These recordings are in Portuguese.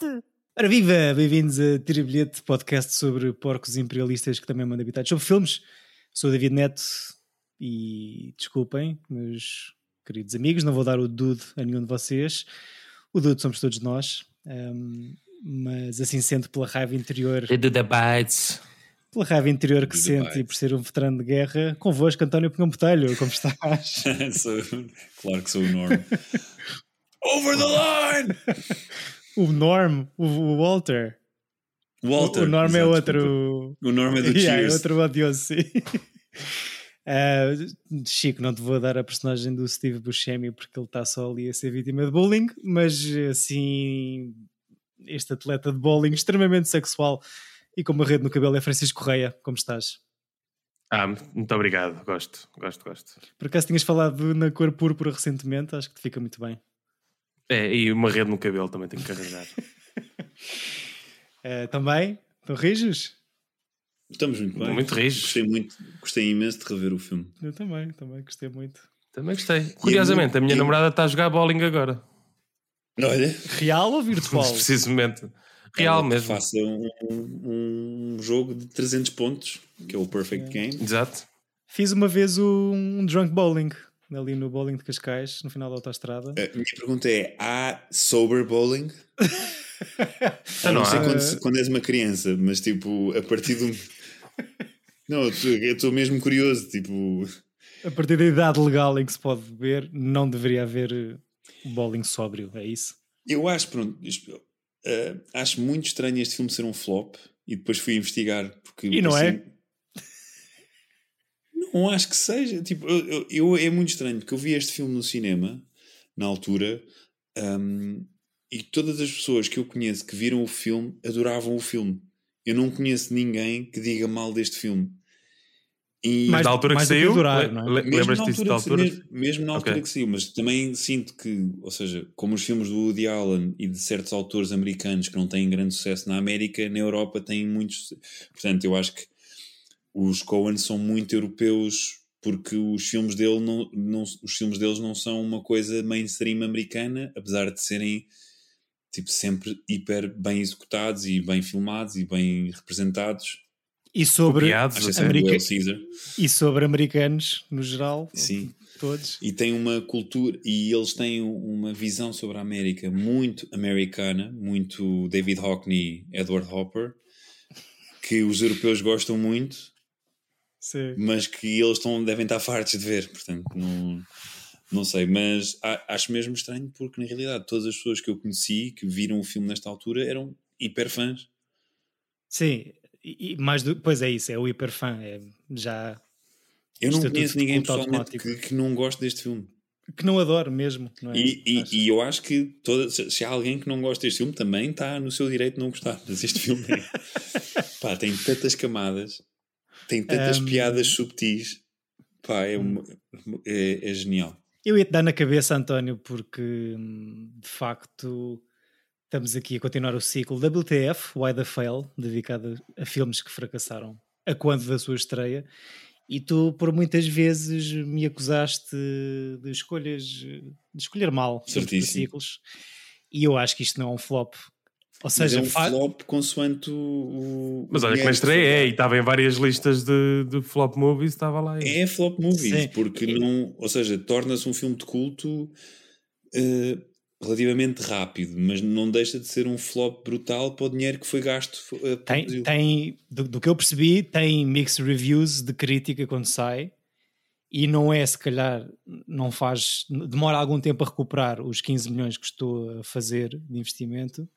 bilhete! Ora viva! Bem-vindos a Tira Bilhete, podcast sobre porcos imperialistas que também mandam habitados sobre filmes. Sou o David Neto e desculpem, meus queridos amigos, não vou dar o dude a nenhum de vocês. O dude somos todos nós. Um, mas assim sendo pela raiva interior. Do Bites. Pela raiva interior que sente e por ser um veterano de guerra, convosco, António Pinhão Botelho, como estás? sou, claro que sou o Norm. Over the line! o Norm, o, Walter. Walter. O, Norm é outro. O Norm é do yeah, Cheers. É outro odioso, sim. Uh, Chico, não te vou dar a personagem do Steve Buscemi porque ele está só ali a ser vítima de bullying, mas assim, este atleta de bowling extremamente sexual e com uma rede no cabelo é Francisco Correia. Como estás? Ah, muito obrigado, gosto, gosto, gosto. Por acaso tinhas falado na cor púrpura recentemente, acho que te fica muito bem. É, e uma rede no cabelo também tenho que arranjar. uh, também? Estão rijos? Estamos muito bem. Muito rijos. Gostei, muito, gostei imenso de rever o filme. Eu também, também gostei muito. Também gostei. Curiosamente, a minha namorada está a jogar bowling agora. Olha. Real ou virtual? Precisamente. Real mesmo. Faça um, um, jogo de 300 pontos, que é o Perfect é. Game. Exato. Fiz uma vez um drunk bowling ali no bowling de Cascais, no final da autostrada. A minha pergunta é: há sober bowling? não, não sei quando, quando, és uma criança, mas tipo, a partir de um. não, eu estou mesmo curioso. Tipo, a partir da idade legal em que se pode beber, não deveria haver bowling sóbrio, é isso? Eu acho, pronto, uh, acho muito estranho este filme ser um flop e depois fui investigar porque. E não assim, é? Não acho que seja. Tipo, eu, eu, é muito estranho porque eu vi este filme no cinema na altura um, e todas as pessoas que eu conheço que viram o filme adoravam o filme. Eu não conheço ninguém que diga mal deste filme. E mas da altura que saiu, é? lembras-te disso da altura? Mesmo, mesmo na altura okay. que saiu, mas também sinto que, ou seja, como os filmes do Woody Allen e de certos autores americanos que não têm grande sucesso na América, na Europa têm muitos. Portanto, eu acho que os Coen são muito europeus porque os filmes dele não, não, os filmes deles não são uma coisa mainstream americana, apesar de serem tipo sempre hiper bem executados e bem filmados e bem representados. E sobre, Copiados, America... e sobre americanos no geral, Sim. todos. E tem uma cultura e eles têm uma visão sobre a América muito americana, muito David Hockney, Edward Hopper, que os europeus gostam muito Sim. mas que eles estão, devem estar fartos de ver, portanto, não, não sei, mas acho mesmo estranho porque na realidade todas as pessoas que eu conheci que viram o filme nesta altura eram hiper fãs. Sim, e, mais do, pois é isso, é o hiper fã, é já. Eu não conheço ninguém pessoalmente que, que não goste deste filme. Que não adoro mesmo. Não é? e, e, e, eu acho que toda, se há alguém que não gosta deste filme, também está no seu direito de não gostar. Mas este filme é, pá, tem tantas camadas tem tantas um, piadas subtis. Pá, é, uma, é, é, genial. Eu ia te dar na cabeça, António, porque de facto estamos aqui a continuar o ciclo WTF, Why the Fail, dedicado a filmes que fracassaram a quando da sua estreia. E tu, por muitas vezes, me acusaste de escolhas, de escolher mal ciclos. E eu acho que isto não é um flop ou seja, mas é um faz... flop consoante o. Mas olha que na estreia é, e estava em várias listas de, de flop movies, estava lá. É flop movies, Sim. porque não. Ou seja, torna-se um filme de culto uh, relativamente rápido, mas não deixa de ser um flop brutal para o dinheiro que foi gasto. Uh, tem, tem do, do, que eu percebi, tem mixed reviews de crítica quando sai. E não é, se calhar, não faz. Demora algum tempo a recuperar os 15 milhões que estou a fazer de investimento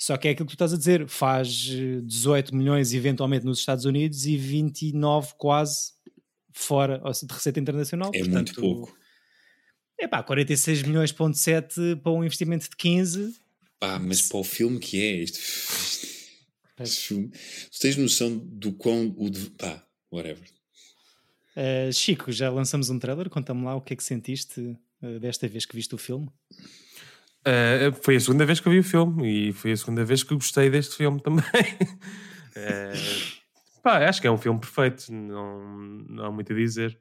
só que é aquilo que tu estás a dizer, faz 18 milhões eventualmente nos Estados Unidos e 29 quase fora de receita internacional. É Portanto, muito pouco. É pá, 46 milhões ponto 7 para um investimento de 15. Pá, mas para o filme que é este, este filme, tu tens noção do quão o de, pá, whatever. Uh, Chico, já lançamos um trailer, conta-me lá o que é que sentiste uh, desta vez que viste o filme. Uh, foi a segunda vez que eu vi o filme e foi a segunda vez que gostei deste filme também. uh, pá, acho que é um filme perfeito, não, não há muito a dizer.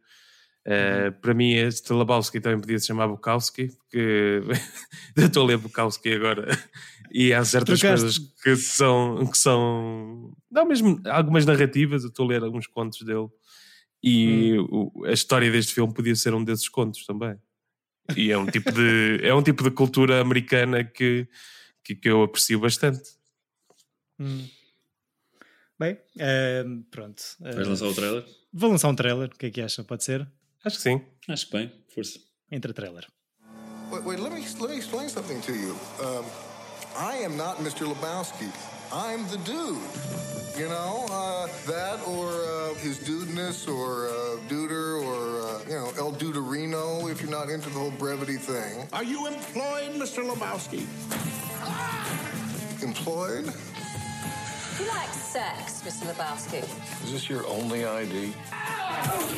Uh, para mim, este Labowski também podia se chamar Bukowski, porque eu estou a ler Bukowski agora E há certas Trocaste. coisas que são, que são. Não, mesmo algumas narrativas. Eu estou a ler alguns contos dele. E o- a história deste filme podia ser um desses contos também. E é um tipo de, é um tipo de cultura americana que, que, que eu aprecio bastante. Hum. Bem, eh, pronto. Eh, Vais lançar o trailer? vou lançar um trailer. O que é que acham? Pode ser? Acho que sim. Acho que bem, força. Entre trailer. Wait, wait, let me let me explain something to you. Um, I am not Mr. Lebowski. I'm the dude. You know, uh, that or uh, his dudeness or uh, duder or, uh, you know, El Duderino if you're not into the whole brevity thing. Are you employed, Mr. Lebowski? Employed? You like sex, Mr. Lebowski? Is this your only ID?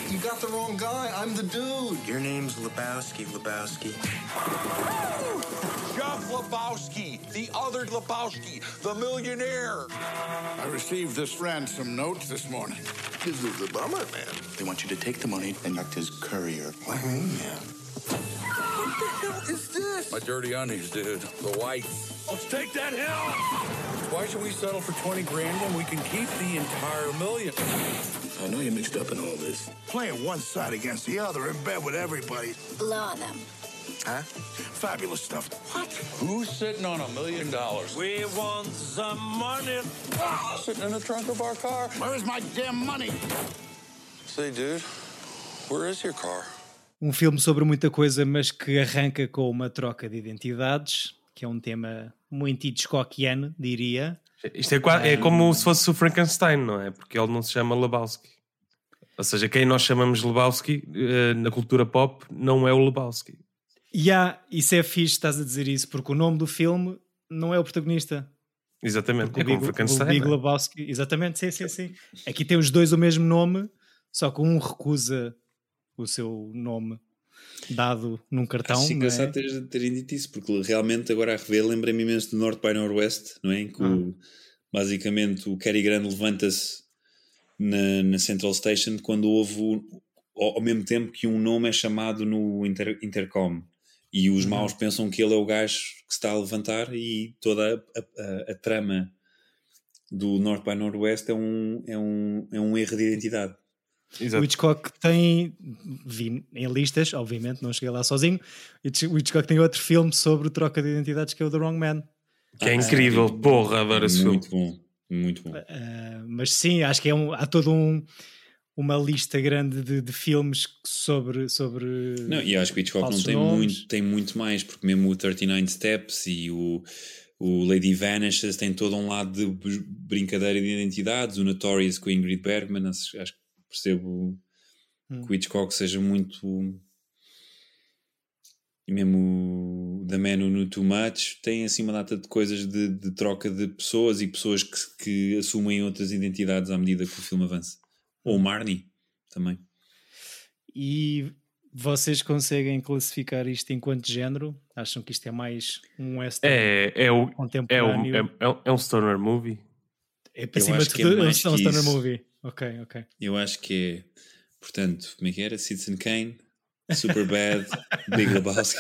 You got the wrong guy. I'm the dude. Your name's Lebowski, Lebowski. Jeff Lebowski, the other Lebowski, the millionaire. I received this ransom note this morning. This is a bummer, man. They want you to take the money and act as courier. What do you man? What the hell is this? My dirty undies, dude. The white. Let's take that hill. Why should we settle for 20 grand when we can keep the entire million? I know you're mixed up in all this. Playing one side against the other in bed with everybody. Blow on them. Huh? Fabulous stuff. What? Who's sitting on a million dollars? We want some money. Ah, sitting in the trunk of our car. Where's my damn money? Say, dude, where is your car? Um filme sobre muita coisa, mas que arranca com uma troca de identidades, que é um tema muito Hitchcockiano, diria. Isto é, qua- é como se fosse o Frankenstein, não é? Porque ele não se chama Lebowski. Ou seja, quem nós chamamos Lebowski eh, na cultura pop não é o Lebowski. E há, isso é fixe, estás a dizer isso, porque o nome do filme não é o protagonista. Exatamente. Porque É o como Big, o Frankenstein. Big é? Lebowski, exatamente, sim, sim, sim. Aqui tem os dois o mesmo nome, só que um recusa o seu nome dado num cartão. Acho não é? engraçado ter- terem dito isso, porque realmente agora a rever lembrei-me imenso do North by Northwest, não é? Em que o- basicamente o Cary Grant levanta-se na, na Central Station quando houve o- ao, mesmo tempo que um nome é chamado no inter, intercom e os maus pensam que ele é o gajo que se está a levantar e toda a, a- a trama do North by Northwest é um, é um, é um erro de identidade. O Exato. Hitchcock tem, vi em listas, obviamente, não cheguei lá sozinho. O Hitchcock tem outro filme sobre troca de identidades que é o The Wrong Man. Que é Ah, incrível. sim. Porra, adoro esse filme. Muito bom, muito bom. Uh, mas sim, acho que é um, há todo um uma lista grande de, de filmes sobre, sobre Não, e acho que o Hitchcock não tem nomes. muito, tem muito mais, porque mesmo o 39 Steps e o, o Lady Vanishes tem todo um lado de br- brincadeira de identidades, o Notorious com Ingrid Bergman, acho, acho que percebo Hum. que o Hitchcock seja muito e mesmo o Man Who Knew Too Much tem assim uma data de coisas de, de troca de pessoas e pessoas que, que assumem outras identidades à medida que o filme avança. Ou o Marnie também. E vocês conseguem classificar isto enquanto género? Acham que isto é mais um western É, é, o, é, o, contemporâneo? é, é, é um stoner movie. É, para cima de é tudo, é um stoner isso. movie. Ok, ok. Eu acho que é, portanto, como é que era? Citizen Kane, Superbad, Big Lebowski.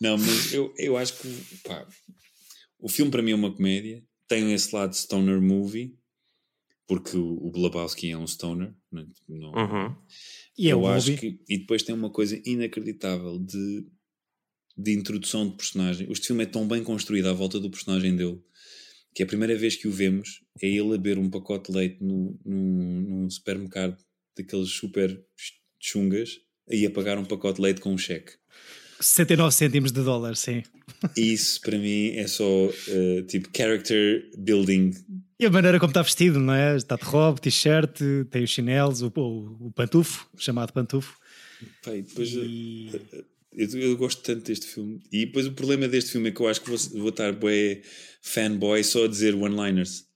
Não, mas eu, eu acho que pá, o filme para mim é uma comédia, tem esse lado de stoner movie, porque o, o Lebowski é um stoner. Não, não- Uhum. E é eu o acho movie. que. E depois tem uma coisa inacreditável de, de introdução de personagem. Este filme é tão bem construído à volta do personagem dele que a primeira vez que o vemos é ele a beber um pacote de leite no, num, num supermercado daqueles super chungas e a pagar um pacote de leite com um cheque. 69 cêntimos de dólar, sim. E isso para mim é só eh, tipo character building. E a maneira como está vestido, não é? Está de robe, t-shirt, tem os chinelos, o, o, o pantufo, chamado pantufo. E depois, eh, E... Eu, eu gosto tanto deste filme. E depois o problema deste filme é que eu acho que vou, vou estar bué fanboy só a dizer one-liners.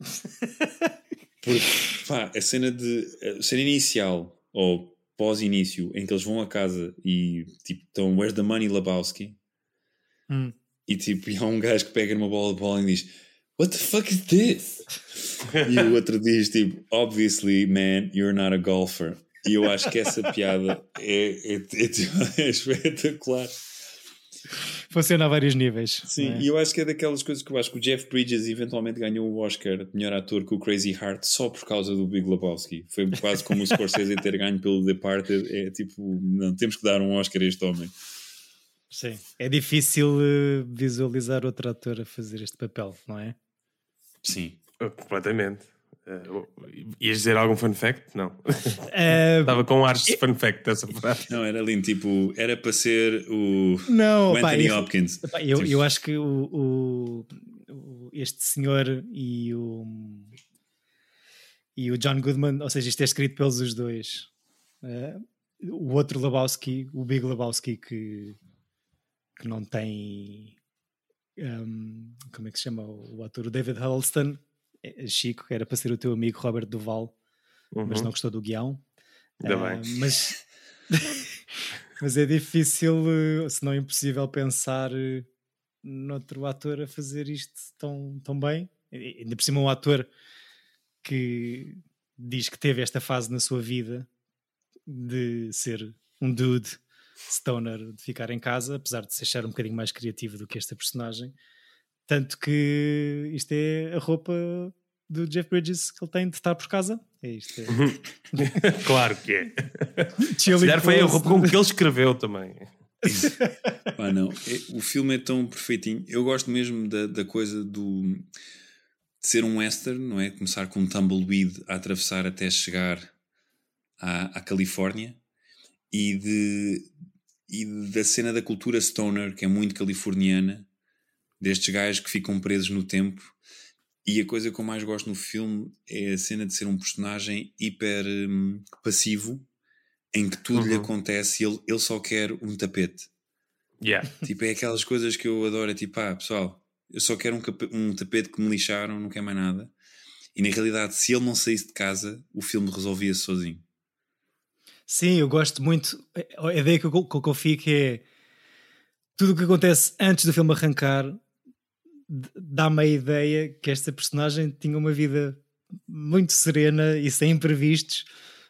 Porque, pá, a cena de. A cena inicial, ou pós-início, em que eles vão a casa e tipo, estão, where's the money, Lebowski? Hum. E tipo, e há um gajo que pega numa bola de bola e diz: What the fuck is this? e o outro diz tipo, Obviously, man, you're not a golfer. E eu acho que essa piada é, é, é, é espetacular. Funciona a vários níveis. Sim, é? e eu acho que é daquelas coisas que eu acho que o Jeff Bridges eventualmente ganhou o Oscar de melhor ator com o Crazy Heart só por causa do Big Lebowski. Foi quase como o Scorsese ter ganho pelo Departed. É tipo, não, temos que dar um Oscar a este homem. Sim. É difícil eh, visualizar outro ator a fazer este papel, não é? Sim. Uh, Completamente. Uh, ias dizer algum fun fact? Não. Eh, Estava com ares de fun fact essa frase. Não, era lindo. Tipo, era para ser o, não, o Anthony Hopkins. Eu, Tipo, eu acho que o, o- este senhor e o e o John Goodman, ou seja, isto é escrito pelos os dois. Eh, o outro Lebowski, o Big Lebowski, que, que não tem um, como é que se chama o, o ator, o David Huddleston, é- é Chico, era para ser o teu amigo Robert Duval, mas Uhum. não gostou do guião. Ainda Ah, bem. Mas, mas é difícil, eh, se não impossível, pensar eh, noutro ator a fazer isto tão, tão bem. Ainda por cima, um ator que diz que teve esta fase na sua vida de ser um dude stoner, de ficar em casa, apesar de se achar um bocadinho mais criativo do que esta personagem. Tanto que isto é a roupa do Jeff Bridges que ele tem de estar por casa. É isto. É. claro que é. Se calhar foi a roupa com que ele escreveu também. Pá, não. É- o filme é tão perfeitinho. Eu gosto mesmo da, da coisa do de ser um western, não é? Começar com um tumbleweed a atravessar até chegar à, à Califórnia e, de, e da cena da cultura stoner, que é muito californiana, destes gajos que ficam presos no tempo. E a coisa que eu mais gosto no filme é a cena de ser um personagem hiper hum, passivo, em que tudo lhe Uhum. acontece e ele, ele só quer um tapete. Yeah. Tipo, é aquelas coisas que eu adoro. É tipo, ah, pessoal, eu só quero um, um tapete que me lixaram, não quero mais nada. E na realidade, se ele não saísse de casa, o filme resolvia-se sozinho. Sim, eu gosto muito. A ideia que eu, que eu fico é tudo o que acontece antes do filme arrancar dá-me a ideia que esta personagem tinha uma vida muito serena e sem imprevistos,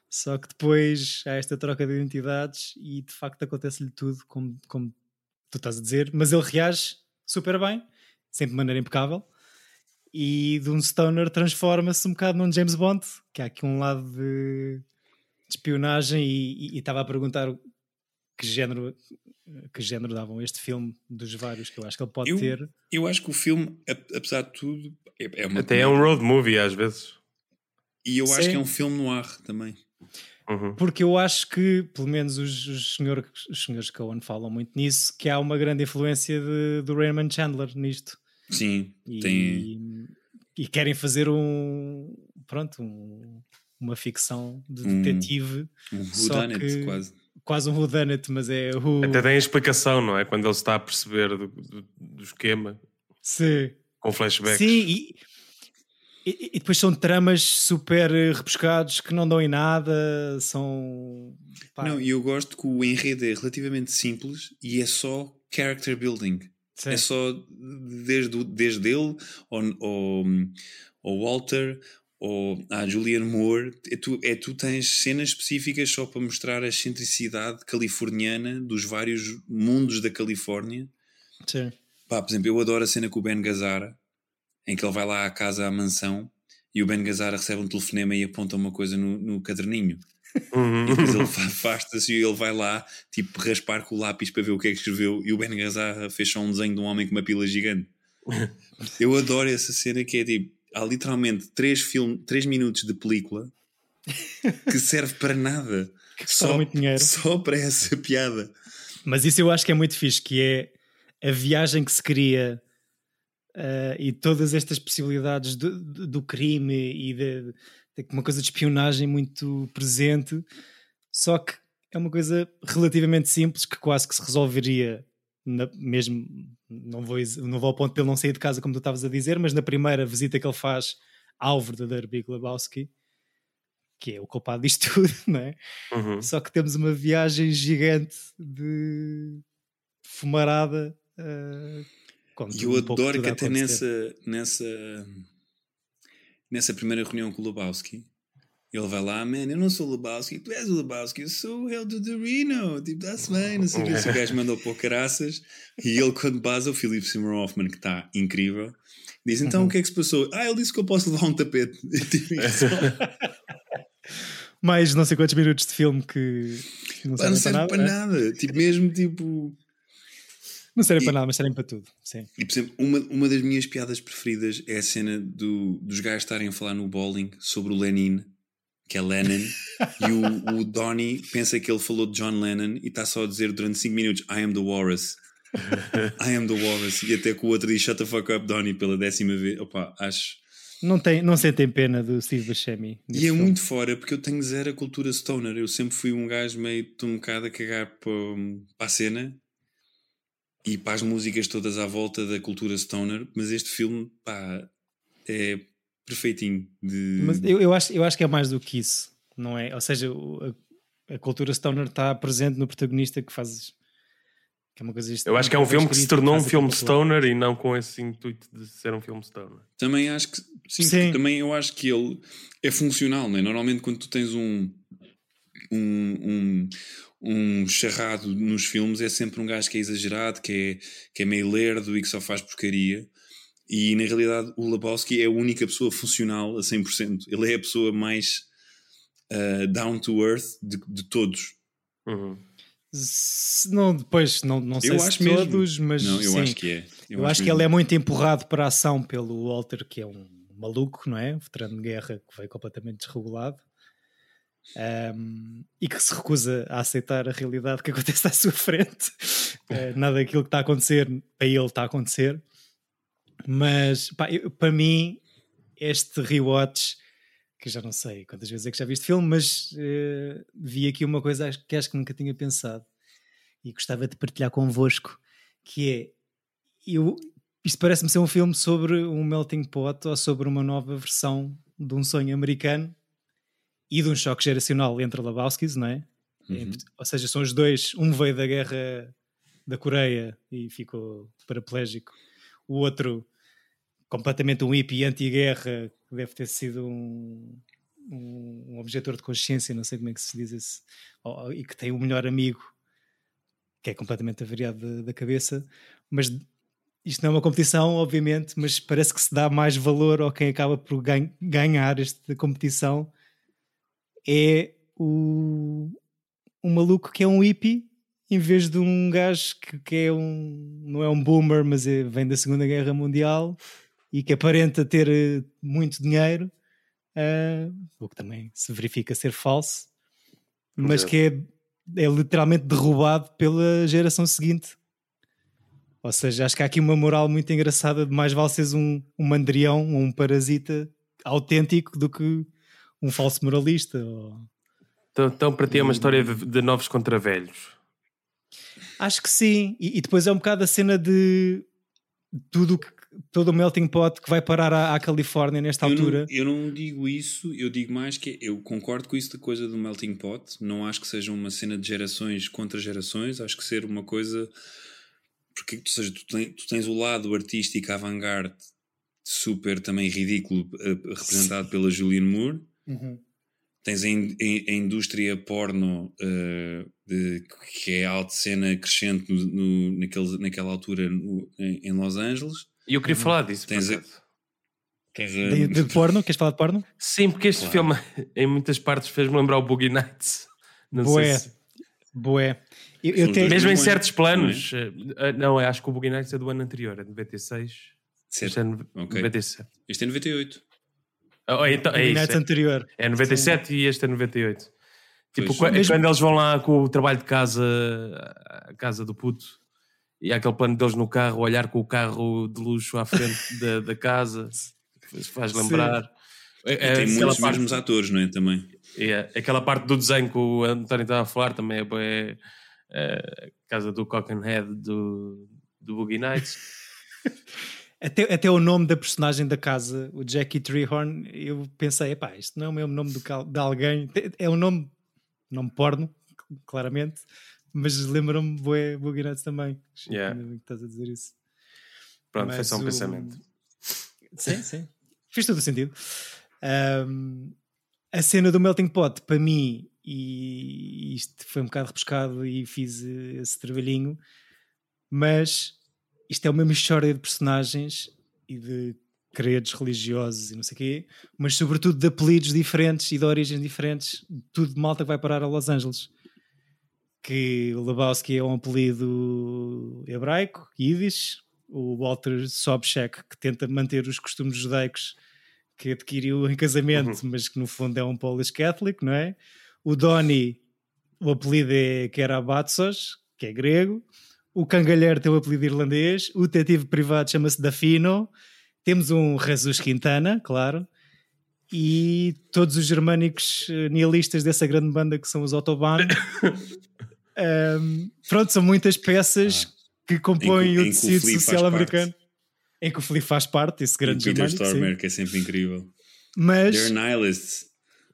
só que depois há esta troca de identidades e de facto acontece-lhe tudo como, como tu estás a dizer, mas ele reage super bem, sempre de maneira impecável. E de um stoner transforma-se um bocado num James Bond, que há aqui um lado de, de espionagem e e estava a perguntar que género que género davam este filme dos vários que eu acho que ele pode Eu- ter. Eu acho que o filme, ap- apesar de tudo, é, é uma Até é um road movie às vezes. E eu acho Sim. que é um filme no ar também. Uhum. Porque eu acho que, pelo menos os, os, senhor, os senhores Cohen falam muito nisso, que há uma grande influência de- do Raymond Chandler nisto. Sim, E, tem. e querem fazer um pronto, um- uma ficção de Um- detetive, Um só whodunit, que- quase. Quase um whodunit, mas é o Até tem a explicação, não é? Quando ele está a perceber do, do- do esquema, Sim. com flashbacks. Sim, e, e- e depois são tramas super rebuscados que não dão em nada, são. pá, Não, e eu gosto que o enredo é relativamente simples e é só character building. sim. É só desde, desde ele ao, ao, ao Walter ou à Julianne Moore. É tu, é tu tens cenas específicas só para mostrar a excentricidade californiana dos vários mundos da Califórnia. Sim. Pá, por exemplo, eu adoro a cena com o Ben Gazzara, em que ele vai lá à casa, à mansão, e o Ben Gazzara recebe um telefonema e aponta uma coisa no, no caderninho. Uhum. E depois ele fa- afasta-se e ele vai lá, tipo, raspar com o lápis para ver o que é que escreveu. E o Ben Gazzara fez só um desenho de um homem com uma pila gigante. Eu adoro essa cena que é tipo, há literalmente 3 film, três minutos de película que serve para nada. custaram muito dinheiro. só para essa piada. Mas isso eu acho que é muito fixe, que é a viagem que se cria eh, e todas estas possibilidades do, do- do crime e de, de uma coisa de espionagem muito presente, só que é uma coisa relativamente simples que quase que se resolveria na- mesmo, não vou, não vou ao ponto de ele não sair de casa como tu estavas a dizer, mas na primeira visita que ele faz ao verdadeiro Big Lebowski, que é o culpado disto tudo, não é? Uhum. Só que temos uma viagem gigante de fumarada. eh, com E eu um adoro que até nessa, nessa, nessa primeira reunião com o Lebowski, Ele vai lá, man, eu não sou o Lebowski, tu és o Lebowski, eu sou o Hell do Reno, tipo, dá-se bem, não sei o que. Se o gajo mandou para o caraças e ele, quando basa, o Philip Seymour Hoffman, que está incrível, diz: Então Uhum. o que é que se passou? Ah, ele disse que eu posso levar um tapete. Tipo. Mais não sei quantos minutos de filme que não Pá, não servem serve para para nada. né? nada. Tipo, mesmo tipo. Não servem para nada, mas servem para tudo. Sim. E, por exemplo, uma, uma das minhas piadas preferidas é a cena do, dos gajos estarem a falar no bowling sobre o Lenin, que é Lennon, e o, o Donnie pensa que ele falou de John Lennon e está só a dizer durante 5 minutos I am the Walrus. I am the Walrus. E até que o outro diz Shut the fuck up, Donnie, pela décima vez. Opa, acho. Não, tem, não sentem pena do Steve Buscemi. E é muito fora porque eu tenho zero a cultura stoner. Eu sempre fui um gajo meio tô um bocado a cagar para, para a cena e para as músicas todas à volta da cultura stoner, mas este filme, pá, é perfeitinho. De... Mas eu, eu, acho, eu acho que é mais do que isso, não é? Ou seja, a, a cultura stoner está presente no protagonista que faz. Que é uma coisa Eu acho que é um filme que se tornou um filme stoner stoner e não com esse intuito de ser um filme stoner. Também acho que sim, Sim. também eu acho que ele é funcional, não é? Normalmente quando tu tens um um, um, um charrado nos filmes é sempre um gajo que é exagerado, que é, que é meio lerdo e que só faz porcaria. E na realidade o Lebowski é a única pessoa funcional a 100%. Ele é a pessoa mais uh, down to earth de, de todos. Uhum. Se não, depois, não, não sei Eu se acho mesmo. todos, mas Não, eu sim. acho que é. Eu, acho que ele é muito empurrado para a ação pelo Walter, que é um maluco, não é? Um veterano de guerra que veio completamente desregulado um, e que se recusa a aceitar a realidade que acontece à sua frente. Eh, nada daquilo que está a acontecer, para ele está a acontecer. Mas pá, eu- para mim, este rewatch, que já não sei quantas vezes é que já vi este filme, mas eh, vi aqui uma coisa que acho que nunca tinha pensado e gostava de partilhar convosco, que é eu, isto parece-me ser um filme sobre um melting pot ou sobre uma nova versão de um sonho americano e de um choque geracional entre Lebowskis, não é? Uhum. Ou seja, são os dois, um veio da guerra da Coreia e ficou paraplégico, o outro completamente um hippie anti-guerra, que deve ter sido um, um, um objetor de consciência, não sei como é que se diz isso, e que tem o melhor amigo que é completamente avariado da cabeça, mas isto não é uma competição, obviamente, mas parece que se dá mais valor ao quem acaba por gan- ganhar esta competição. É o, um maluco que é um hippie em vez de um gajo que, que é um não é um boomer, mas é- vem da Segunda Guerra Mundial e que aparenta ter eh, muito dinheiro, ah, o que também se verifica ser falso, mas Exato. que é, é literalmente derrubado pela geração seguinte. Ou seja, acho que há aqui uma moral muito engraçada de mais vale seres um, um mandrião ou um parasita autêntico do que um falso moralista. ou- Então, então, para ti é uma história de, de novos contra velhos. Acho que sim. E, e depois é um bocado a cena de tudo que todo o melting pot que vai parar à, à Califórnia nesta Eu altura. não, eu não digo isso, eu digo mais que eu concordo com isso da coisa do melting pot. Não acho que seja uma cena de gerações contra gerações, acho que ser uma coisa. Porque, ou seja, tu, ten- tu tens o lado artístico avant-garde super também ridículo, eh, representado pela Julianne Moore. Uhum. Tens a, in- a- a indústria porno eh, de- que é alta cena crescente no, no- naquele, naquela altura no- em, em Los Angeles. E eu queria falar disso. por Tens a- acaso. De, de porno? Queres falar de porno? Sim, porque este filme, em muitas partes, fez-me lembrar o Boogie Nights. Não Boé. sei se... Boé. Eu, eu tenho- Mesmo em certos planos. eh, Não, eu acho que o Boogie Nights é do ano anterior, é de 96. Certo. Este é no- Ok. 97. Este é 98. Oh, então, é isso. Nights é- anterior. É 97 e este é 98. Tipo, Pois. qua- Mesmo- quando eles vão lá com o trabalho de casa, a casa do puto, e há aquele plano deles no carro, olhar com o carro de luxo à frente da, da casa, faz- Sim. lembrar. É, é tem muitos parte- mesmos atores, não é? Também. é, aquela parte do desenho que o António estava a falar também é, bué, é, a casa do Cockenhead do, do Boogie Nights. Até, até o nome da personagem da casa, o Jackie Treehorn, eu pensei, epá, isto não é o mesmo nome do de alguém. É um nome, nome porno, claramente, mas lembra-me Boé Boogie Nights também. Yeah. Ainda bem que estás a dizer isso. Pronto, foi Mas só um o- pensamento. Sim, sim. Fez todo o sentido. Ahm, a cena do Melting Pot, para mim, e isto foi um bocado repescado e fiz eh, esse trabalhinho, mas isto é uma mistória de personagens e de credos religiosos e não sei o quê, mas sobretudo de apelidos diferentes e de origens diferentes, tudo de malta que vai parar a Los Angeles. Que o Lebowski é um apelido hebraico, Yiddish, o Walter Sobchak, que tenta manter os costumes judaicos que adquiriu em casamento, mas que no fundo é um Polish Catholic, não é? O Donny, o apelido é Kerabatsos, que é grego. O Cangalheiro tem o apelido irlandês. O detetive privado chama-se Dafino. Temos um Jesus Quintana, claro. E todos os germânicos eh, nihilistas dessa grande banda que são os Autobahn. Um, pronto, são muitas peças que compõem Em o em tecido social parte. americano. Em que o Flea faz parte, esse E grande Peter germânico. sim. Stormer, que é sempre incrível. Mas They're nihilists.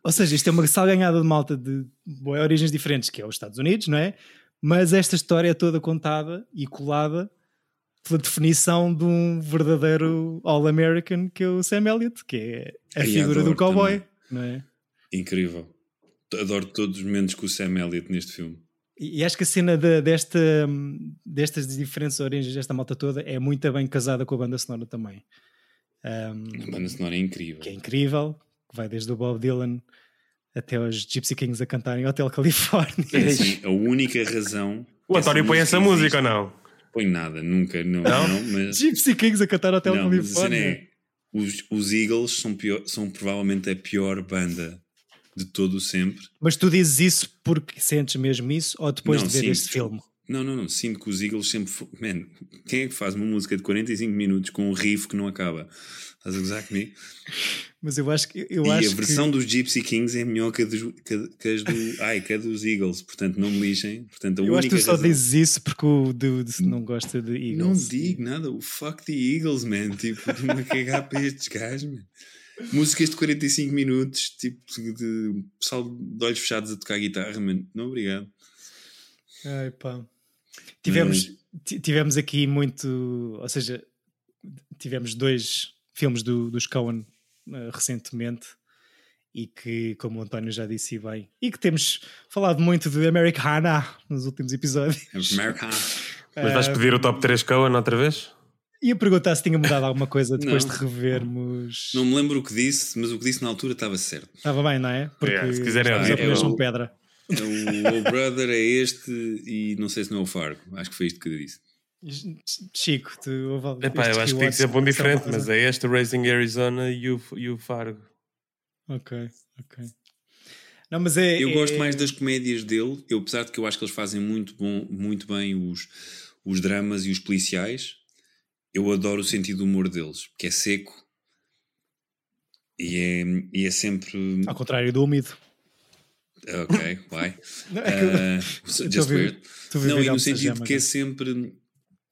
ou seja, isto é uma salganhada de malta de origens diferentes, que é os Estados Unidos, não é? Mas esta história é toda contada e colada pela definição de um verdadeiro All-American que é o Sam Elliott, que é a E figura do cowboy, também. não é? Incrível. Adoro todos os momentos com o Sam Elliott neste filme. E acho que a cena de- desta, destas diferentes origens desta malta toda é muito bem casada com a banda sonora também. Um, A banda sonora é incrível. que é incrível, que vai desde o Bob Dylan até os Gypsy Kings a cantarem Hotel Califórnia. É assim, a única razão. O António põe essa música ou não? Põe nada, nunca, não, Não? não, mas. Gypsy Kings a cantar Hotel não, mas a cena Califórnia. é, os, os Eagles são, pior, são provavelmente a pior banda de todo o sempre. Mas tu dizes isso porque sentes mesmo isso ou depois Não, de ver sim. este filme? Não, não, não. Sinto que os Eagles sempre. Man, quem é que faz uma música de 45 minutos com um riff que não acaba? Estás a gozar comigo? Mas eu acho que eu e acho a versão que dos Gypsy Kings é melhor que a dos, que, que as do. Ai, que a dos Eagles. Portanto, não me lixem. Portanto, a eu acho que tu só razão- dizes isso porque o Dude não gosta de Eagles. Não digo nada, o fuck the Eagles, man. Tipo, estou-me a cagar para estes gajos, man. Músicas de 45 minutos, tipo, de pessoal de olhos fechados a tocar guitarra, man. Não, obrigado. Ai, pá. Tivemos, ti- tivemos aqui muito, ou seja, tivemos dois filmes do, dos Coen eh, recentemente e que, como o António já disse bem, e que temos falado muito de Americana nos últimos episódios. America. Mas vais pedir o top 3 Cohen outra vez? Ia perguntar se tinha mudado alguma coisa depois Não. de revermos. Não me lembro o que disse, mas o que disse na altura estava certo. Estava bem, não é? Porque Yeah, se quiserem ouvir, é são o- pedra. É o O Brother é este e não sei se não é o Fargo. Acho que foi isto que eu disse. Chico, tu ouve Epá, eu acho que tem que ser bom diferente, mas é este Racing Arizona e o, e o Fargo. Ok, ok. Não, mas é. Eu é- gosto mais das comédias dele, eu, apesar de que eu acho que eles fazem muito, bom, muito bem os, os dramas e os policiais, eu adoro o sentido do humor deles, que é seco e é, e é sempre. Ao contrário do úmido. Ok, vai. Uh, just weird. Não, e no sentido que é sempre.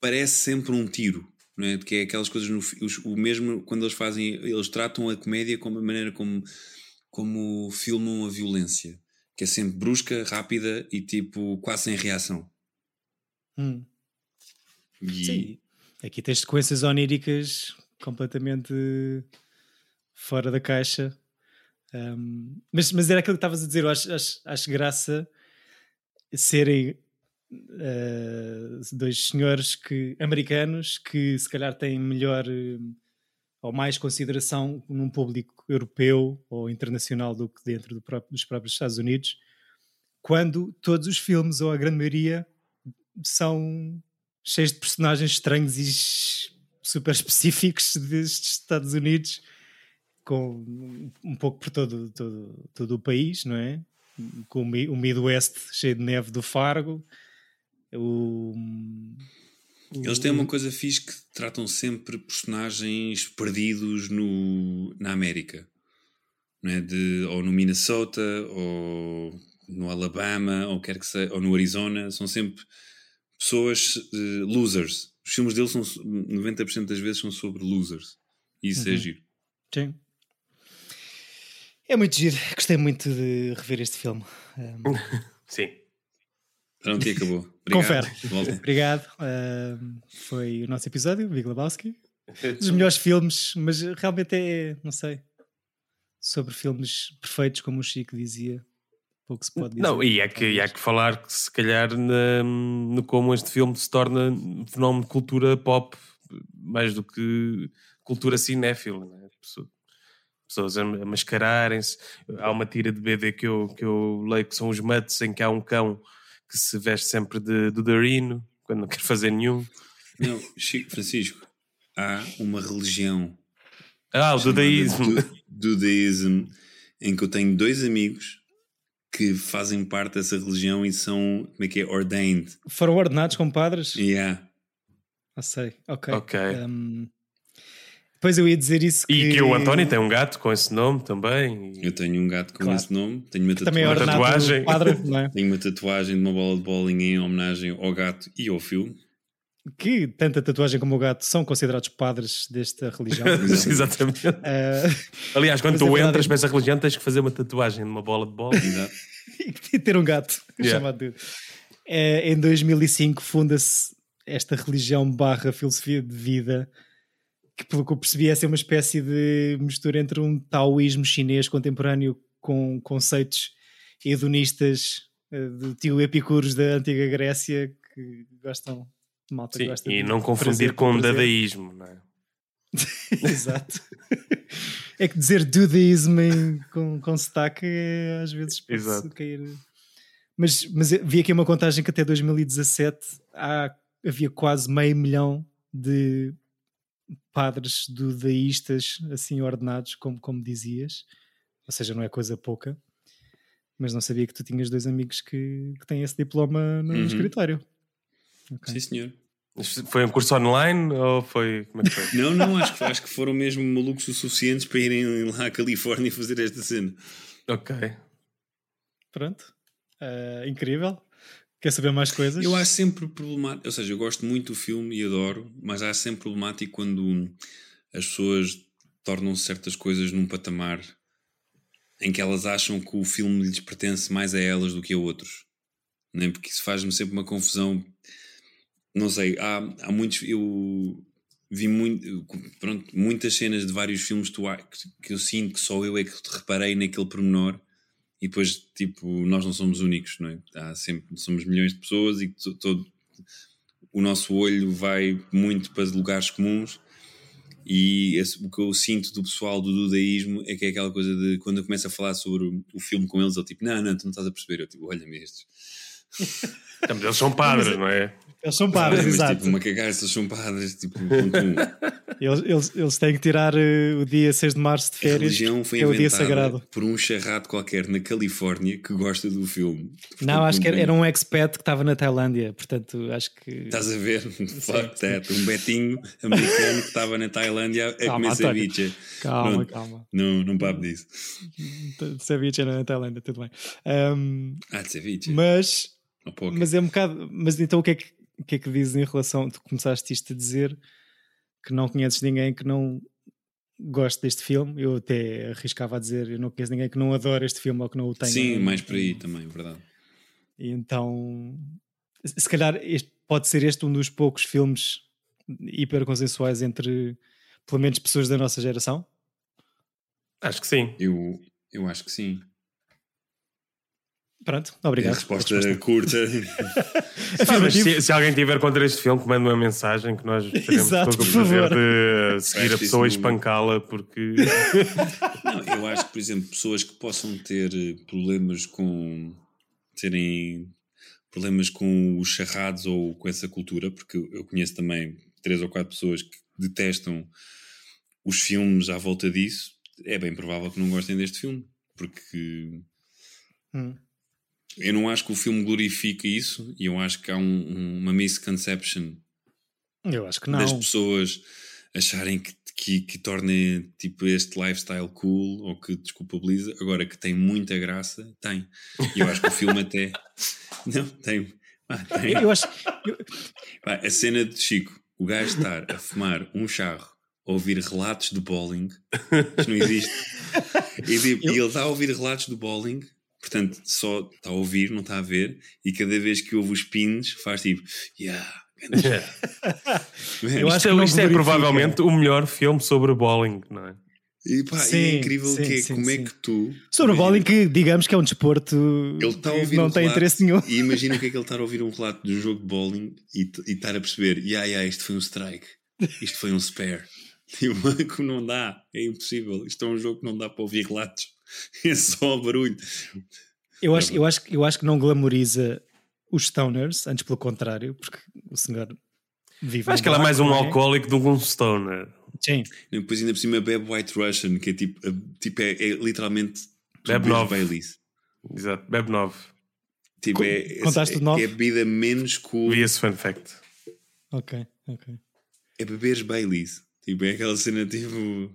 Parece sempre um tiro, não é? Que é aquelas coisas no. os- O mesmo quando eles fazem. Eles tratam a comédia como a maneira como, como filmam a violência, que é sempre brusca, rápida e tipo quase sem reação. Hum. E Sim. Aqui tens sequências oníricas completamente fora da caixa. Um, mas, mas era aquilo que estavas a dizer, eu acho, acho, acho graça serem uh, dois senhores que, americanos que se calhar têm melhor uh, ou mais consideração num público europeu ou internacional do que dentro do próprio- dos próprios Estados Unidos, quando todos os filmes, ou a grande maioria, são cheios de personagens estranhos e super específicos destes Estados Unidos, com um pouco por todo, todo, todo o país, não é? Com o Mi- o Midwest cheio de neve do Fargo. O, eles têm uma coisa fixe que tratam sempre personagens perdidos no, na América, não é? De, ou no Minnesota, ou no Alabama, ou quer que seja, ou no Arizona, são sempre pessoas eh, losers. Os filmes deles são 90% das vezes são sobre losers. E isso é Uhum. giro. Sim. É muito giro. Gostei muito de rever este filme. Um, Sim. Pronto, e acabou. Obrigado. Confere. Volta. Obrigado. Um, foi o nosso episódio, Big Lebowski. Dos melhores filmes, mas realmente é, não sei. sobre filmes perfeitos, como o Chico dizia. Pouco se pode dizer. Não, e há que, e há que falar que se calhar na, no como este filme se torna um fenómeno de cultura pop mais do que cultura cinéfila, né? Pessoa- pessoas a, a mascararem-se. Há uma tira de BD que eu, que eu leio que são os Mutts, em que há um cão que se veste sempre de, do Darino quando não quer fazer nenhum. Não, Chico Francisco, há uma religião Ah, o Dudaísmo. Du- Dudaísmo, em que eu tenho dois amigos que fazem parte dessa religião e são, como é que é, ordained. Foram ordenados como padres? Yeah. Ah, sei. Ok. Ok. Um, Depois eu ia dizer isso que... E que o António tem um gato com esse nome também. e- Eu tenho um gato com Claro. esse nome, tenho uma Também é tatuagem. tatuagem. padre, não é? Tenho uma tatuagem de uma bola de bowling em homenagem ao gato e ao filme. Que tanto a tatuagem como o gato são considerados padres desta religião. Exatamente. Ah, Aliás, quando tu é verdade. entras para essa religião, tens que fazer uma tatuagem de uma bola de bola. E ter um gato Yeah. chamado Dude. Eh, em 2005 funda-se esta religião barra filosofia de vida que pelo que eu percebi é ser uma espécie de mistura entre um taoísmo chinês contemporâneo com conceitos hedonistas eh, do tio Epicuros da antiga Grécia que gostam de malta Sim, gosta e não confundir prazer com dadaísmo, não é? Exato. é que dizer dudeísmo em- com, com sotaque é, às vezes pode Exato. cair. Mas, mas vi aqui uma contagem que até 2017 há, havia quase meio milhão de padres dudaístas assim ordenados, como, como dizias. Ou seja, não é coisa pouca. Mas não sabia que tu tinhas dois amigos que, que têm esse diploma no Uhum. escritório. Ok. Sim, senhor. Foi um curso online ou foi. Como é que foi? Não, não, acho que, acho que foram mesmo malucos o suficientes para irem lá à Califórnia fazer esta cena. ok. Pronto. Ah, incrível. Quer saber mais coisas? Eu acho sempre problemático, ou seja, eu gosto muito do filme e adoro, mas acho sempre problemático quando as pessoas tornam certas coisas num patamar em que elas acham que o filme lhes pertence mais a elas do que a outros. Nem porque isso faz-me sempre uma confusão. Não sei, há, há muitos. Eu vi muito, pronto, muitas cenas de vários filmes que tu há- que- que eu sinto que só eu é que reparei naquele pormenor e depois, tipo, nós não somos únicos, não é? Há sempre, somos milhões de pessoas e to- todo, o nosso olho vai muito para lugares comuns e esse- o que eu sinto do pessoal do dudaísmo é que é aquela coisa de quando eu começo a falar sobre o, o filme com eles, eu tipo, não, não, tu não estás a perceber, eu tipo, olha-me estes. Eles são padres, não é? Eles são padres, Mas, exato. tipo, uma cagada, eles são padres, tipo, ponto um. Eles, eles, eles têm que tirar eh, o dia 6 de março de A férias, religião foi que é o dia sagrado. por um charrado qualquer na Califórnia que gosta do filme. Não, acho que era, era um expat que estava na Tailândia, portanto acho que. Estás a ver? Fuck that. Um betinho americano que estava na Tailândia a Calma, comer ceviche. Calma, Pronto. calma. Não, não papo disso. Sabia que era na Tailândia, tudo bem. Ahm, Ah, de ceviche. mas, mas é um bocado. Mas então o que é que, o que, é que dizes em relação. Tu começaste isto a dizer que não conheces ninguém que não goste deste filme. Eu até arriscava a dizer: eu não conheço ninguém que não adore este filme ou que não o tenha. Sim, mais por aí também, é verdade. E então, se calhar este, pode ser este um dos poucos filmes hiper consensuais entre, pelo menos, pessoas da nossa geração. Acho que sim. Eu, eu acho que sim. Pronto, A obrigado. resposta A curta. Ah, mas se, se alguém tiver contra este filme, que mande uma mensagem que nós teremos Exato, todo o por prazer favor. de seguir a pessoa e espancá-la, porque Não, eu acho que, por exemplo, pessoas que possam ter eh, problemas com terem problemas com os charrados ou com essa cultura, porque eu eu conheço também três ou quatro pessoas que detestam os filmes à volta disso, é bem provável que não gostem deste filme, porque Hum. Eu não acho que o filme glorifica isso e eu acho que há um- um- uma misconception Eu acho que não. das pessoas acharem que, que, que tipo este lifestyle cool ou que desculpabiliza, agora que tem muita graça, tem. E eu acho que o filme até. Não, tem. Ah, tem. Eu, eu acho. eu- Pá, a cena de Chico, o gajo estar a fumar um charro, ouvir relatos de bowling, isto não existe. E, tipo, e ele está a ouvir relatos do bowling, portanto, só está a ouvir, não está a ver, e cada vez que ouve os pins, faz tipo, yeah. grande charro." Man, Eu acho que isto é glorifica. provavelmente o melhor filme sobre bowling, não é? E pá, e Sim, é incrível sim, que é, sim, como é que tu. Sobre o imagina, bowling, que digamos que é um desporto Ele está a que ouvir não um tem interesse nenhum. E imagina o que é que ele estar a ouvir um relato de um jogo de bowling e, e estar a perceber: yeah, yeah, isto foi um strike, isto foi um spare. Tipo, que não dá, é impossível. Isto é um jogo que não dá para ouvir relatos, é só barulho. Eu acho, eu, acho, eu acho que não glamoriza os stoners, antes pelo contrário, porque o senhor vive. Acho que ele é mais um é? alcoólico do que um stoner. Sim, E depois, ainda por cima, bebe White Russian, que é tipo, a- tipo é, é literalmente. Bebe bebes nove. Baileys. Exato, bebe 9. Tipo, é, contaste é, nove? é bebida menos cool. Vi esse fun fact. ok, ok. É beberes Baileys. Tipo, é aquela cena tipo.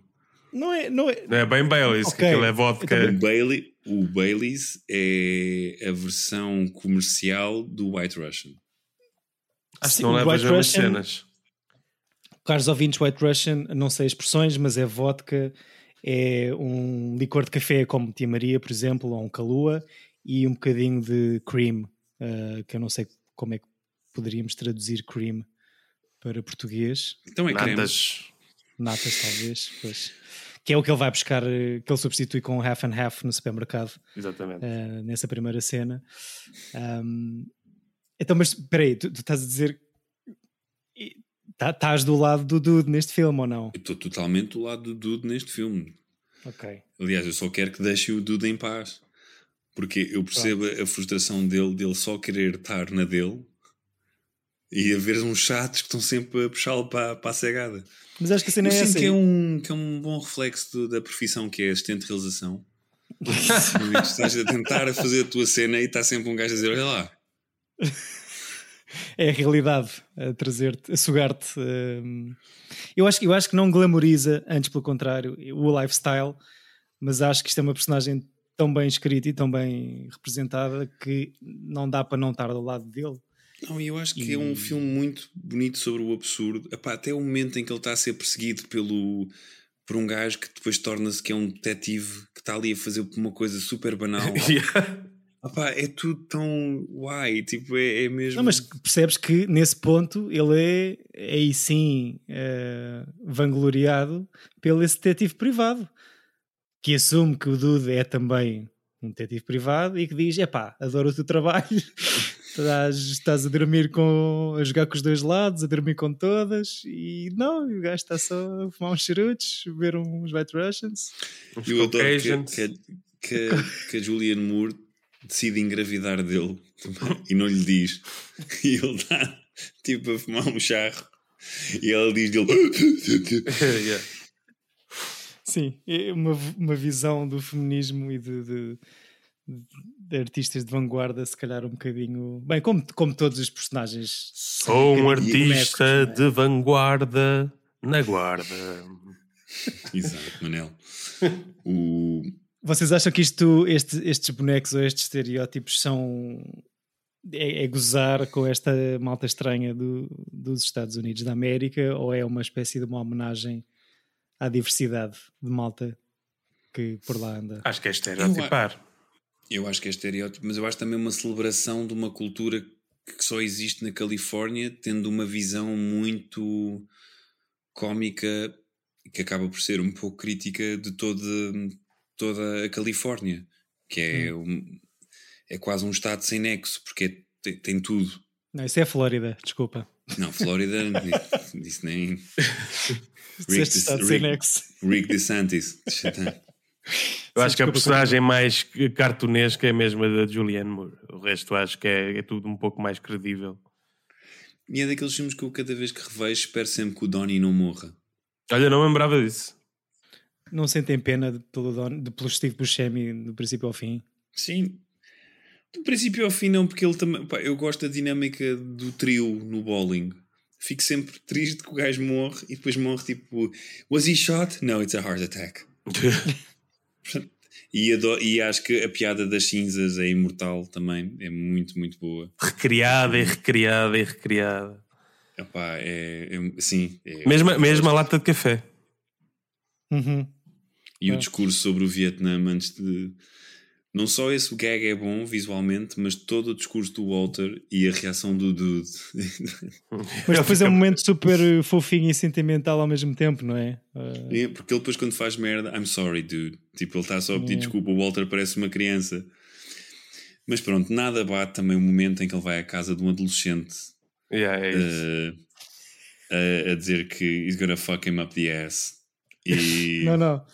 Não é, não é, Não é bem Baileys, que Ok. aquilo é vodka. O, Bailey, o Baileys é a versão comercial do White Russian. Acho que não o leva as White mesmas Russian- cenas. Caros ouvintes, White Russian, não sei expressões, mas é vodka, é um licor de café como Tia Maria, por exemplo, ou um Calua, e um bocadinho de cream, eh, que eu não sei como é que poderíamos traduzir cream para português. Então é creme. Natas. Natas, talvez, pois. Que é o que ele vai buscar, eh, que ele substitui com half and half no supermercado, Exatamente. eh, nessa primeira cena. Ahm, então, mas espera aí, tu, tu estás a dizer. tá- Estás do lado do Dude neste filme ou não? Eu estou totalmente do lado do Dude neste filme. Ok. Aliás, eu só quero que deixem o Dude em paz. Porque eu percebo a frustração dele, dele só querer estar na dele e haver uns chatos que estão sempre a puxá-lo para, para a cegada. Mas acho que a cena Eu é essa. que é, um, que é um bom reflexo do- da profissão que é assistente de realização. Normalmente estás a tentar a fazer a tua cena e está sempre um gajo a dizer: Olha lá, é a realidade a trazer-te, a sugar-te. hum. Eu, acho, eu acho que não glamoriza, antes pelo contrário, o lifestyle, mas acho que isto é uma personagem tão bem escrita e tão bem representada que não dá para não estar do lado dele. Não, e eu acho que é um filme muito bonito sobre o absurdo. Epá, até o momento em que ele está a ser perseguido pelo, por um gajo que depois torna-se que é um detetive que está ali a fazer uma coisa super banal. Yeah. Epá, é tudo tão uai, tipo, é, é mesmo. Não, mas percebes que nesse ponto ele é, é aí sim eh, vangloriado pelo esse detetive privado que assume que o Dude é também um detetive privado e que diz: epá, adoro o teu trabalho, estás, estás a dormir com a jogar com os dois lados, a dormir com todas, e não, o gajo está só a fumar uns charutos, beber uns White Russians. Uns eu adoro que, Caucasians. que, que, que a Julianne Moore decide engravidar dele e não lhe diz. E ele está tipo a fumar um charro e ela diz-lhe. Yeah. Sim, é uma, uma visão do feminismo e de, de- de artistas de vanguarda, se calhar um bocadinho. Bem, como, como todos os personagens. Sou um bocadinho artista é? de vanguarda na guarda. Exato, Manel. O, Vocês acham que isto, este- estes bonecos ou estes estereótipos são. É, é gozar com esta malta estranha do- dos Estados Unidos da América ou é uma espécie de uma homenagem à diversidade de malta que por lá anda? Acho que é estereotipar. eu acho que é estereótipo, mas eu acho também uma celebração de uma cultura que só existe na Califórnia, tendo uma visão muito cómica que acaba por ser um pouco crítica de toda, toda a Califórnia, que é, um- é quase um estado sem nexo, porque é- tem, tem tudo. Não, isso é a Flórida, desculpa. Não, Flórida, disse nem. Disseste De- estado sem Rick- nexo. Rick DeSantis. Eu acho que a personagem mais cartunesca é mesmo a da Julianne Moore. O resto acho que é, é tudo um pouco mais credível. E é daqueles filmes que eu cada vez que revejo espero sempre que o Donnie não morra. Olha, não me lembrava disso. Não sentem pena de- pelo, Don, de, pelo Steve Buscemi do princípio ao fim? Sim. Do princípio ao fim não, porque ele também... pá, eu gosto da dinâmica do trio no bowling. Fico sempre triste que o gajo morre e depois morre tipo... Was he shot? No, it's a heart attack. E, ado- e acho que a piada das cinzas é imortal também. É muito, muito boa. recriada e recriada e recriada. Epá, é, é- sim. é- Mesmo, mesmo a lata de café. Uhum. E o discurso sobre o Vietnã antes de. Não só esse gag é bom visualmente, mas todo o discurso do Walter e a reação do Dude. Mas depois é um momento super fofinho e sentimental ao mesmo tempo, não é? É, Porque ele depois quando faz merda, I'm sorry, dude. Tipo, ele está só a pedir Yeah. desculpa, o Walter parece uma criança. Mas pronto, nada bate também o momento em que ele vai à casa de um adolescente Yeah, é isso. uh, a, a dizer que he's gonna fuck him up the ass. E não, não.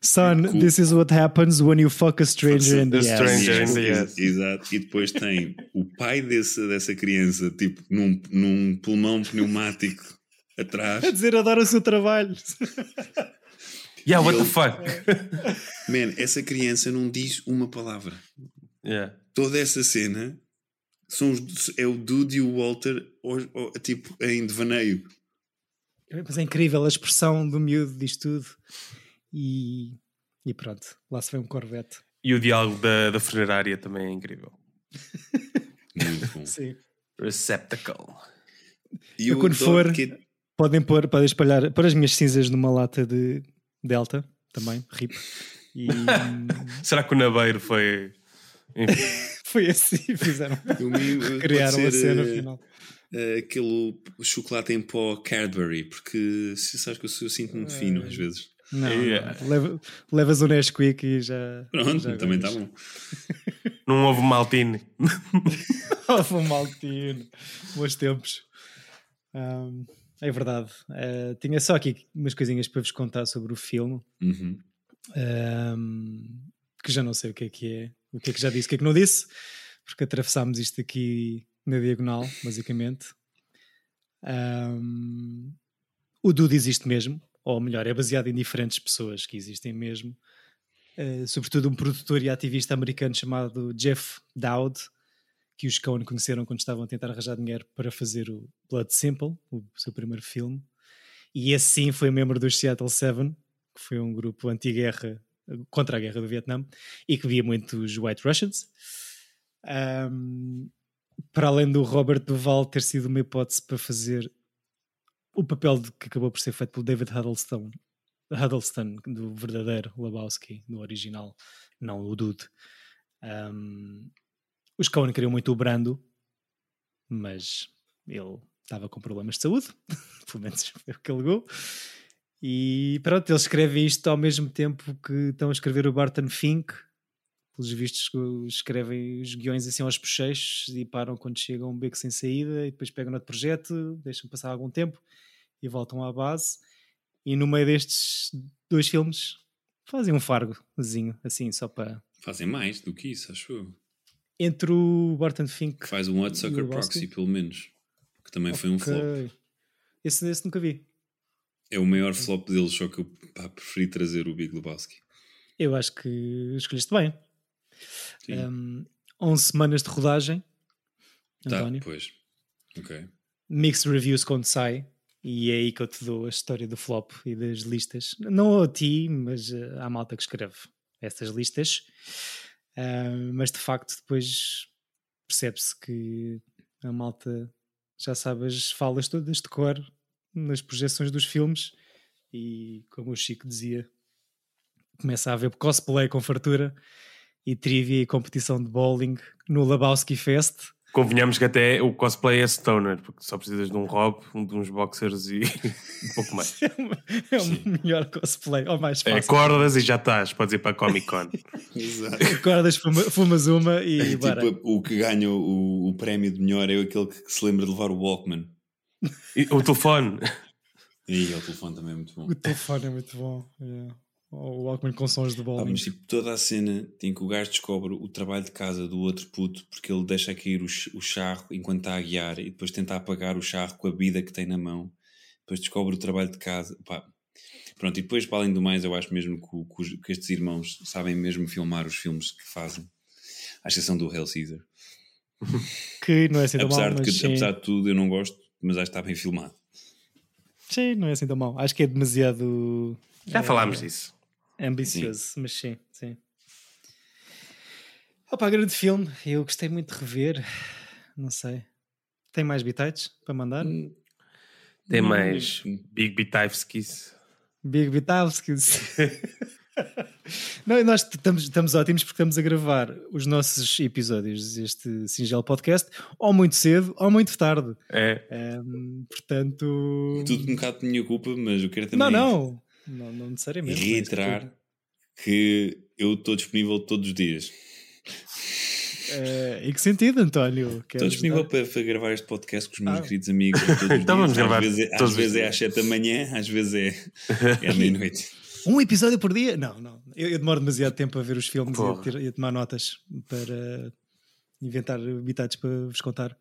Son, Cool. this is what happens when you fuck a stranger in the ass. stranger. in the ass. Exato. E depois tem o pai desse, dessa criança, tipo, num, num pulmão pneumático atrás. A dizer adoro o seu trabalho. Yeah, what the ele- fuck? Man, essa criança não diz uma palavra. Yeah. Toda essa cena são os- é o Dude e o Walter, ou- ou, tipo, em devaneio. Mas é incrível a expressão do miúdo disto tudo. E, e pronto, lá se vê um Corvette. E o diálogo da, da funerária também é incrível. Muito bom. Sim. Receptacle. E Eu quando for- que- Podem pôr, podem espalhar, pôr as minhas cinzas numa lata de Delta também, RIP. E Será que o Nabeiro foi. Enfim, foi assim, fizeram. Criaram a ser, cena eh, final. Eh, aquele chocolate em pó Cadbury, porque se sabes que eu, eu sinto muito fino às vezes. Não, Yeah. não. Leva- levas o Nesquik e já. Pronto, já também está bom. não houve maltine. Foi um maltino. Bons tempos. Ahm, é verdade. Eh, tinha só aqui umas coisinhas para vos contar sobre o filme. Uhum. Ahm, que já não sei o que é que é, o que é que já disse, o que é que não disse, porque atravessámos isto aqui na diagonal, basicamente. Ahm, o Dude existe mesmo, ou melhor, é baseado em diferentes pessoas que existem mesmo. Eh, sobretudo um produtor e ativista americano chamado Jeff Dowd, que os Coen conheceram quando estavam a tentar arranjar dinheiro para fazer o Blood Simple, o seu primeiro filme. E esse sim foi membro dos Seattle Seven, que foi um grupo anti-guerra, contra a guerra do Vietnã, e que via muito os White Russians. Ahm, para além do Robert Duval ter sido uma hipótese para fazer o papel de- que acabou por ser feito pelo David Huddleston, Huddleston do verdadeiro Lebowski, do original, não o Dude. Ahm, os Coen queriam muito o Brando, mas ele estava com problemas de saúde, pelo menos foi o que alegou. E pronto, ele escreve isto ao mesmo tempo que estão a escrever o Barton Fink. Pelos vistos, escrevem os guiões assim aos bochechos e param quando chegam a um beco sem saída e depois pegam outro projeto, deixam passar algum tempo e voltam à base. E no meio destes dois filmes fazem um fargozinho, assim, só para. Fazem mais do que isso, acho eu. Entre o Barton Fink. Faz um Hudsucker? Proxy, pelo menos. Que também foi um flop. Esse, esse nunca vi. É o maior flop deles, só que eu pá, preferi trazer o Big Lebowski. Eu acho que escolheste bem. Um, 11 semanas de rodagem, tá, António. pois. Ok. Mixed reviews quando sai. E é aí que eu te dou a história do flop e das listas. Não a ti, mas eh, à malta que escreve essas listas. Ah, mas de facto, depois percebe-se que a malta já sabe as falas todas de cor nas projeções dos filmes. E como o Chico dizia, começa a haver cosplay com fartura e trivia e competição de bowling no Lebowski Fest. Convenhamos que até o cosplay é stoner, porque só precisas de um robe, um- de uns boxers e um pouco mais. é o melhor cosplay, ou mais É, fácil. Acordas e já estás, podes ir para a Comic Con. Exato. Acordas, fuma- fumas uma e É, bora. tipo, o que ganha o, o prémio de melhor é aquele que se lembra de levar o Walkman. E o telefone. E o telefone também é muito bom. O telefone é muito bom. yeah. O Walkman com sons de Ah, bowling. mas tipo, toda a cena em que o gajo descobre o trabalho de casa do outro puto porque ele deixa cair o, o charro enquanto está a guiar e depois tenta apagar o charro com a bida que tem na mão. Depois descobre o trabalho de casa. Pá. Pronto, e depois, para além do mais, eu acho mesmo que, que que estes irmãos sabem mesmo filmar os filmes que fazem, à exceção do Hell Caesar. Que não é assim tão Apesar, mau, de que, sim. apesar de tudo, eu não gosto, mas acho que está bem filmado. Sim, não é assim tão mau. Acho que é demasiado Já É. falámos disso. Ambicioso, mas sim, sim. Opa, grande filme. Eu gostei muito de rever. Não sei. Tem mais bitites para mandar? Tem Hum. mais Big Bitavskis. Big Bitavskis. Não, nós estamos, estamos ótimos porque estamos a gravar os nossos episódios deste singelo podcast ou muito cedo ou muito tarde. É. Ehm, portanto. Tudo um bocado de minha culpa, mas eu quero também Não, não. Não, não necessariamente. é reiterar que eu estou disponível todos os dias. Eh, em que sentido, António? Estou disponível para, para gravar este podcast com os meus Ah. queridos amigos. Todos os Então vamos dias. gravar Às vezes, é, às, vezes é às 7 da manhã, às vezes é, é à meia-noite. Um episódio por dia? Não, não. Eu, eu demoro demasiado tempo a ver os filmes e a, ter- e a tomar notas para inventar habitados para vos contar.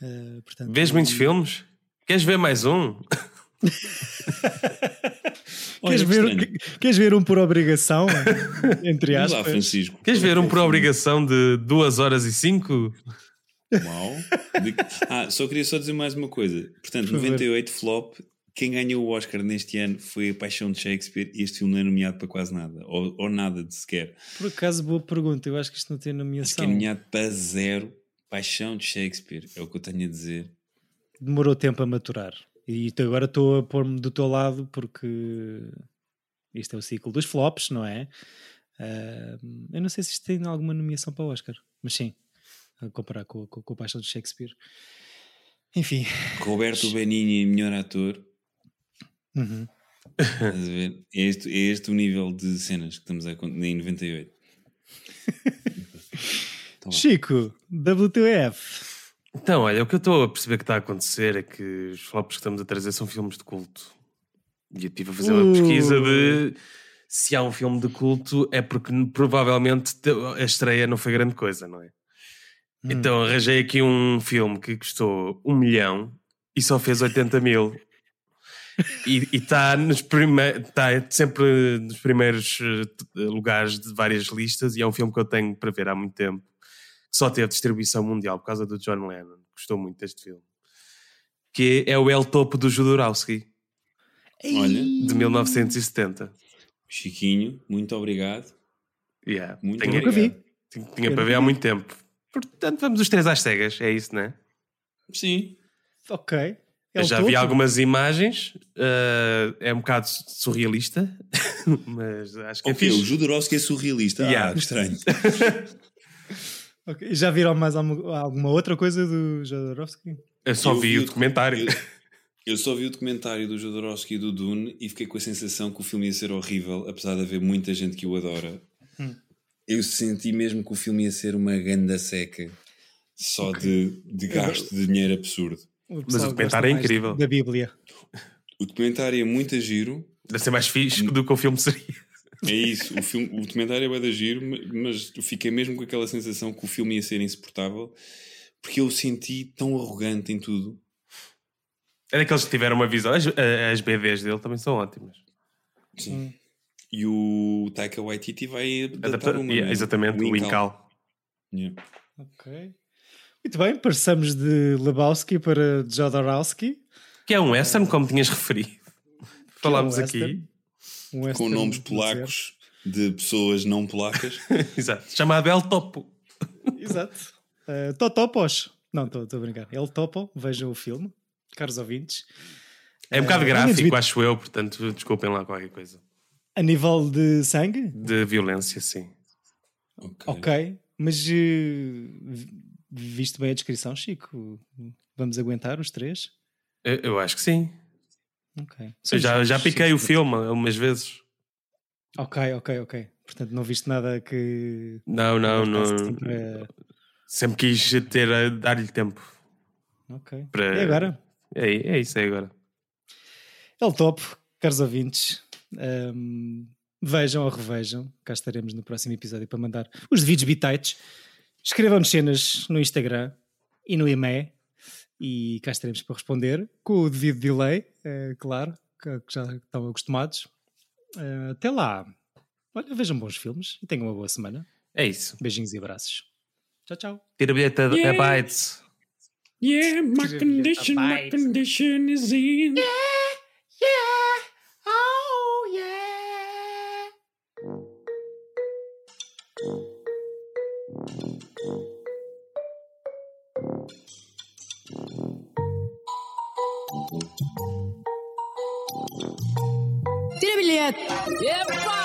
Eh, portanto, Vês muitos filmes? Queres ver mais um? Queres Olha, ver, queres ver um por obrigação? Entre Diz lá, aspas. Francisco. Queres é ver um é por obrigação de 2 horas e 5? Uau. De- Ah, só queria só dizer mais uma coisa. Portanto, Por favor. 98 flop. Quem ganhou o Oscar neste ano foi A Paixão de Shakespeare e este filme não é nomeado para quase nada. Ou, ou nada de sequer. Por acaso, boa pergunta. Eu acho que isto não tem Acho que nomeação. é nomeado para zero. Paixão de Shakespeare. É o que eu tenho a dizer. Demorou tempo a maturar. E agora estou a pôr-me do teu lado porque isto é o ciclo dos flops, não é? Ah, eu não sei se isto tem alguma nomeação para o Oscar, mas sim, a comparar com, com, com o Paixão de Shakespeare. Enfim, Roberto Benigni, melhor ator. uhum. É este, é este o nível de cenas que estamos a con- em 98. Então, vá. Chico, WTF. Então, olha, o que eu estou a perceber que está a acontecer é que os flops que estamos a trazer são filmes de culto. E eu estive a fazer uma Uh. pesquisa de se há um filme de culto é porque provavelmente te- a estreia não foi grande coisa, não é? Hum. Então arranjei aqui um filme que custou um milhão e só fez 80 mil. E está prime- tá sempre nos primeiros eh, lugares de várias listas e é um filme que eu tenho para ver há muito tempo. Que só teve distribuição mundial por causa do John Lennon. Gostou muito deste filme. Que é o El Topo do Jodorowsky, Olha, de 1970. Chiquinho, muito obrigado. Yeah. Muito nunca vi. Tinha, tinha para ver há muito tempo. Portanto, vamos os três às cegas, é isso, não é? Sim. Ok. É Eu o já topo. vi algumas imagens, eh, é um bocado surrealista, mas acho que é Ok, o fixe. Jodorowsky é surrealista. Yeah. Ah, estranho. Ok, Já viram mais alguma, alguma outra coisa do Jodorowsky? Eu só Eu vi, vi o documentário. Eu, eu só vi o documentário do Jodorowsky e do Dune e fiquei com a sensação que o filme ia ser horrível, apesar de haver muita gente que o adora. Hum. Eu senti mesmo que o filme ia ser uma ganda seca, só de, de gasto de dinheiro absurdo. O Mas o documentário é incrível. Da Bíblia. O documentário é muito a giro, Deve ser mais fixe do que o filme seria. É isso. O, filme, o documentário é da giro, ma- mas eu fiquei mesmo com aquela sensação que o filme ia ser insuportável, porque eu o senti tão arrogante em tudo. É daqueles que tiveram uma visão. As, as BDs dele também são ótimas. Sim. E o Taika Waititi vai adaptar Adapta- uma. yeah, né? exatamente, o Incal. Yeah. Ok. Muito bem, passamos de Lebowski para Jodorowsky. Que é um western, como tinhas referido. Falámos um aqui. Um Com nomes polacos de pessoas não polacas. Exato. Chamado El Topo. Exato. Uh, Totopos. Não, estou a brincar. El Topo, vejam o filme, caros ouvintes. É um bocado Eh, gráfico, devia- acho eu, portanto, desculpem lá qualquer coisa. A nível de sangue, De violência, sim. Ok. ok. Mas uh, viste bem a descrição, Chico? Vamos aguentar os três? Eu, eu acho que sim. Ok. Eu já, já piquei o filme umas vezes. Ok, ok, ok. Portanto, não viste nada que. Não, não, não. assim para- Sempre quis ter dar-lhe tempo. Ok. Para- E agora? É, é isso, é agora. É o top, caros ouvintes. Ahm, vejam ou revejam. Cá estaremos no próximo episódio para mandar os devidos bitites. Escrevam-nos cenas no Instagram e no e-mail. E cá estaremos para responder com o devido delay, é claro, que já estão acostumados. Ah, até lá. Olha, vejam bons filmes e tenham uma boa semana. É isso. Beijinhos e abraços. Tchau, tchau. Tira a bilheta a bytes. Yeah, my condition, my condition is in. Tira bilhete. Epa!